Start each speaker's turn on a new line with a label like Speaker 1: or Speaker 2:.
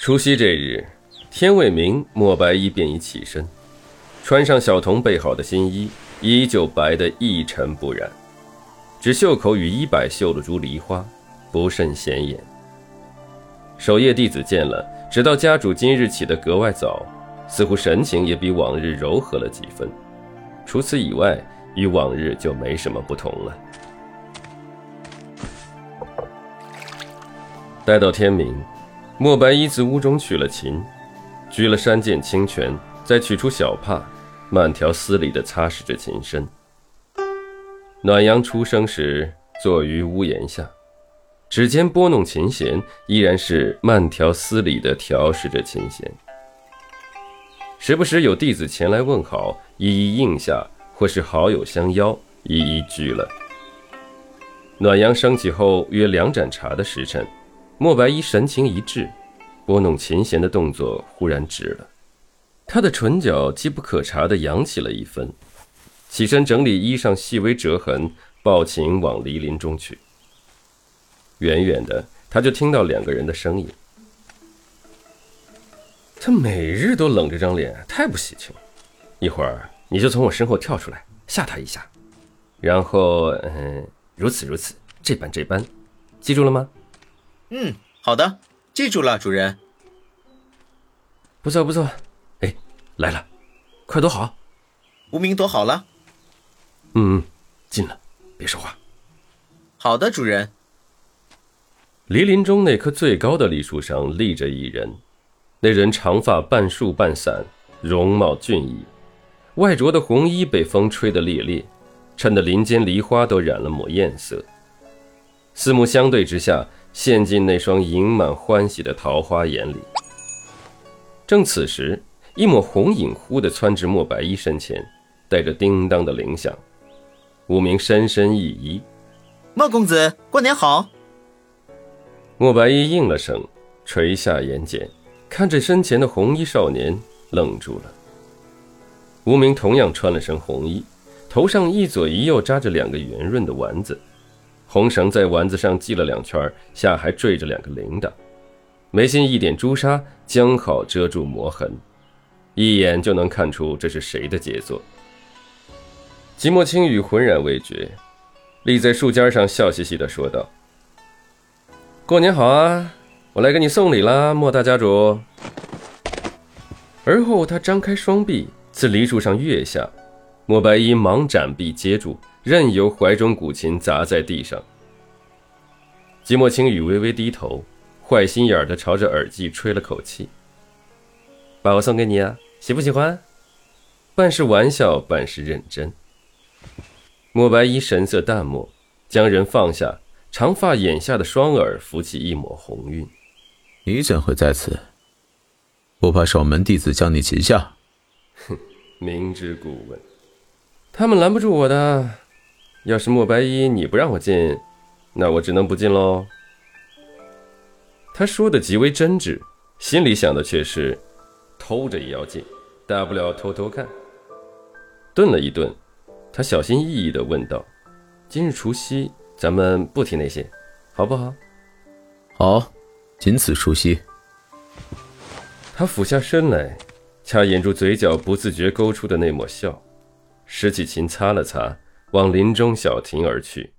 Speaker 1: 除夕这日，天未明，莫白衣便已起身，穿上小童备好的新衣，依旧白得一尘不染，只袖口与衣摆绣了株梨花，不甚显眼。守夜弟子见了，知道家主今日起得格外早，似乎神情也比往日柔和了几分。除此以外，与往日就没什么不同了。待到天明，莫白衣自屋中取了琴，掬了山涧清泉，再取出小帕，慢条斯理地擦拭着琴身。暖阳初升时，坐于屋檐下，指尖拨弄琴弦，依然是慢条斯理地调试着琴弦。时不时有弟子前来问好，一一应下；或是好友相邀，一一拒了。暖阳升起后，约两盏茶的时辰。莫白衣神情一滞，拨弄琴弦的动作忽然止了，他的唇角机不可察地扬起了一分，起身整理衣上细微折痕，抱琴往梨林中去。远远的，他就听到两个人的声音。他每日都冷着张脸，太不喜庆。一会儿你就从我身后跳出来吓他一下，然后嗯，如此如此，这般这般，记住了吗？
Speaker 2: 嗯，好的，记住了，主人。
Speaker 1: 不错不错，哎，来了，快躲好。
Speaker 2: 无名躲好了。
Speaker 1: 嗯嗯，进了，别说话。
Speaker 2: 好的，主人。
Speaker 1: 梨林中那棵最高的梨树上立着一人，那人长发半竖半散，容貌俊逸，外着的红衣被风吹得猎猎，衬得林间梨花都染了抹艳色。四目相对之下。陷进那双盈满欢喜的桃花眼里。正此时，一抹红影忽地窜至莫白衣身前，带着叮当的铃响。无名深深一揖：“
Speaker 2: 莫公子，过年好。”
Speaker 1: 莫白衣应了声，垂下眼睑，看着身前的红衣少年，愣住了。无名同样穿了身红衣，头上一左一右扎着两个圆润的丸子。红绳在丸子上系了两圈，下还缀着两个铃铛，眉心一点朱砂，刚好遮住磨痕，一眼就能看出这是谁的杰作。即墨青雨浑然未觉，立在树尖上，笑嘻嘻地说道：“过年好啊，我来给你送礼啦，莫大家主。”而后他张开双臂，自梨树上跃下，莫白衣忙展臂接住。任由怀中古琴砸在地上。寂寞青雨微微低头，坏心眼儿的朝着耳际吹了口气：“把我送给你啊，喜不喜欢？”半是玩笑，半是认真。莫白衣神色淡漠，将人放下，长发眼下的双耳浮起一抹红晕。
Speaker 3: 你怎会在此？不怕守门弟子将你擒下？
Speaker 1: 哼，明知故问，他们拦不住我的。要是莫白衣你不让我进，那我只能不进喽。他说的极为真挚，心里想的却是，偷着也要进，大不了偷偷看。顿了一顿，他小心翼翼地问道：“今日除夕，咱们不提那些，好不好？”“
Speaker 3: 好，仅此除夕。”
Speaker 1: 他俯下身来，掐掩住嘴角不自觉勾出的那抹笑，拾起琴擦了擦。往林中小亭而去。